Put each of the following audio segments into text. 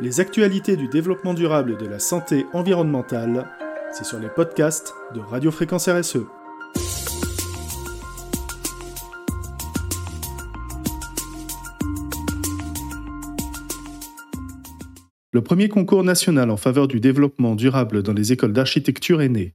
Les actualités du développement durable et de la santé environnementale, c'est sur les podcasts de Radio Fréquence RSE. Le premier concours national en faveur du développement durable dans les écoles d'architecture est né.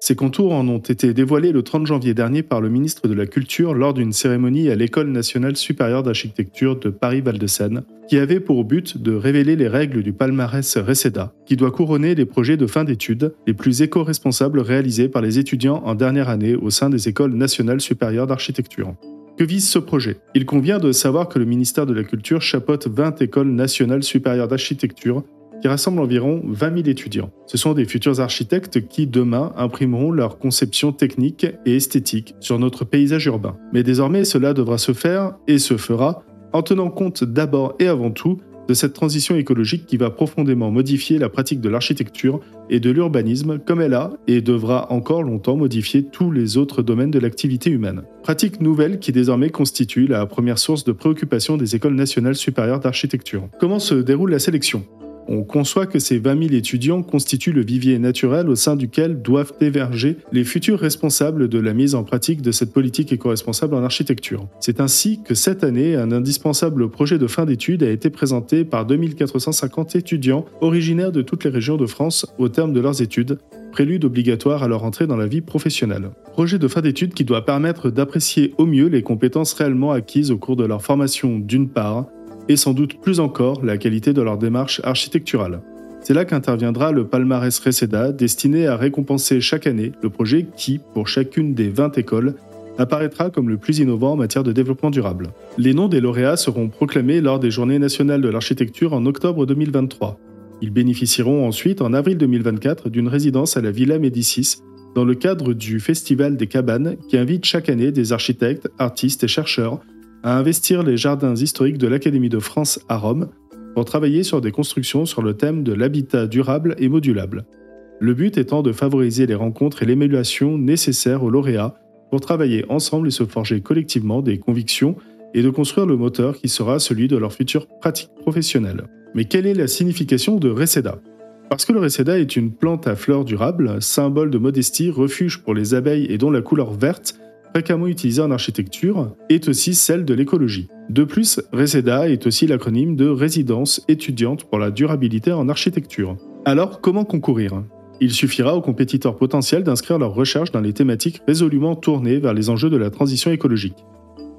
Ces contours en ont été dévoilés le 30 janvier dernier par le ministre de la Culture lors d'une cérémonie à l'École nationale supérieure d'architecture de Paris-Val-de-Seine, qui avait pour but de révéler les règles du palmarès RECEDA, qui doit couronner les projets de fin d'études les plus éco-responsables réalisés par les étudiants en dernière année au sein des écoles nationales supérieures d'architecture. Que vise ce projet? Il convient de savoir que le ministère de la Culture chapeaute 20 écoles nationales supérieures d'architecture qui rassemble environ 20 000 étudiants. Ce sont des futurs architectes qui, demain, imprimeront leurs conceptions techniques et esthétiques sur notre paysage urbain. Mais désormais, cela devra se faire, et se fera, en tenant compte d'abord et avant tout de cette transition écologique qui va profondément modifier la pratique de l'architecture et de l'urbanisme comme elle a et devra encore longtemps modifier tous les autres domaines de l'activité humaine. Pratique nouvelle qui désormais constitue la première source de préoccupation des écoles nationales supérieures d'architecture. Comment se déroule la sélection? On conçoit que ces 20 000 étudiants constituent le vivier naturel au sein duquel doivent émerger les futurs responsables de la mise en pratique de cette politique éco-responsable en architecture. C'est ainsi que cette année, un indispensable projet de fin d'études a été présenté par 2450 étudiants originaires de toutes les régions de France au terme de leurs études, prélude obligatoire à leur entrée dans la vie professionnelle. Projet de fin d'études qui doit permettre d'apprécier au mieux les compétences réellement acquises au cours de leur formation d'une part, et sans doute plus encore la qualité de leur démarche architecturale. C'est là qu'interviendra le palmarès Reseda, destiné à récompenser chaque année le projet qui, pour chacune des 20 écoles, apparaîtra comme le plus innovant en matière de développement durable. Les noms des lauréats seront proclamés lors des Journées nationales de l'architecture en octobre 2023. Ils bénéficieront ensuite en avril 2024 d'une résidence à la Villa Médicis dans le cadre du Festival des Cabanes qui invite chaque année des architectes, artistes et chercheurs à investir les jardins historiques de l'Académie de France à Rome pour travailler sur des constructions sur le thème de l'habitat durable et modulable. Le but étant de favoriser les rencontres et l'émulation nécessaires aux lauréats pour travailler ensemble et se forger collectivement des convictions et de construire le moteur qui sera celui de leur future pratique professionnelle. Mais quelle est la signification de Reseda? Parce que le Reseda est une plante à fleurs durables, symbole de modestie, refuge pour les abeilles et dont la couleur verte fréquemment utilisée en architecture, est aussi celle de l'écologie. De plus, RESEDA est aussi l'acronyme de Résidence étudiante pour la durabilité en architecture. Alors, comment concourir? Il suffira aux compétiteurs potentiels d'inscrire leurs recherches dans les thématiques résolument tournées vers les enjeux de la transition écologique.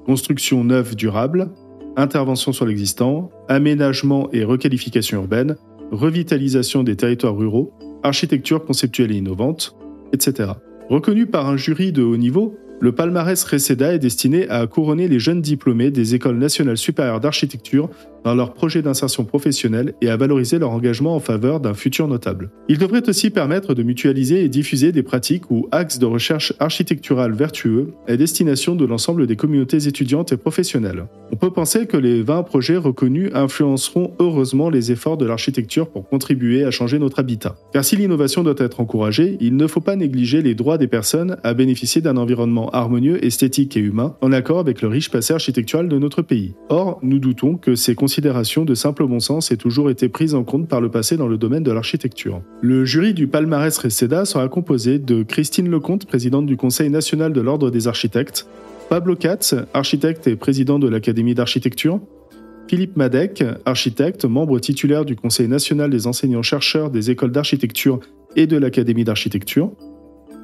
Construction neuve durable, intervention sur l'existant, aménagement et requalification urbaine, revitalisation des territoires ruraux, architecture conceptuelle et innovante, etc. Reconnu par un jury de haut niveau, le palmarès Reseda est destiné à couronner les jeunes diplômés des écoles nationales supérieures d'architecture dans leur projet d'insertion professionnelle et à valoriser leur engagement en faveur d'un futur notable. Il devrait aussi permettre de mutualiser et diffuser des pratiques ou axes de recherche architecturale vertueux à destination de l'ensemble des communautés étudiantes et professionnelles. On peut penser que les 20 projets reconnus influenceront heureusement les efforts de l'architecture pour contribuer à changer notre habitat. Car si l'innovation doit être encouragée, il ne faut pas négliger les droits des personnes à bénéficier d'un environnement harmonieux, esthétique et humain, en accord avec le riche passé architectural de notre pays. Or, nous doutons que ces considérations de simple bon sens aient toujours été prises en compte par le passé dans le domaine de l'architecture. Le jury du palmarès Reseda sera composé de Christine Lecomte, présidente du Conseil national de l'Ordre des architectes, Pablo Katz, architecte et président de l'Académie d'architecture, Philippe Madec, architecte, membre titulaire du Conseil national des enseignants-chercheurs des écoles d'architecture et de l'Académie d'architecture,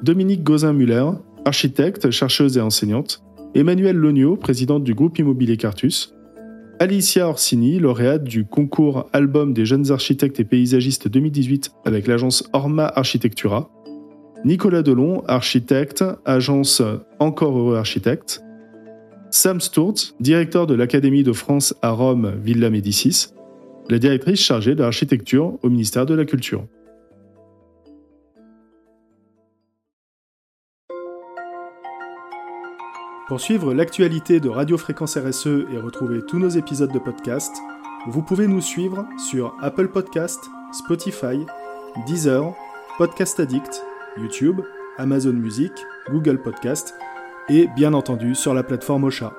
Dominique Gauzin-Muller, architecte, chercheuse et enseignante, Emmanuelle Logno, présidente du groupe immobilier Cartus, Alicia Orsini, lauréate du concours Album des jeunes architectes et paysagistes 2018 avec l'agence Orma Architectura, Nicolas Delon, architecte, agence Encore Heureux Architecte, Sam Sturz, directeur de l'Académie de France à Rome, Villa Médicis, la directrice chargée de l'architecture au ministère de la Culture. Pour suivre l'actualité de Radio Fréquence RSE et retrouver tous nos épisodes de podcast, vous pouvez nous suivre sur Apple Podcast, Spotify, Deezer, Podcast Addict, YouTube, Amazon Music, Google Podcast et bien entendu sur la plateforme Ocha.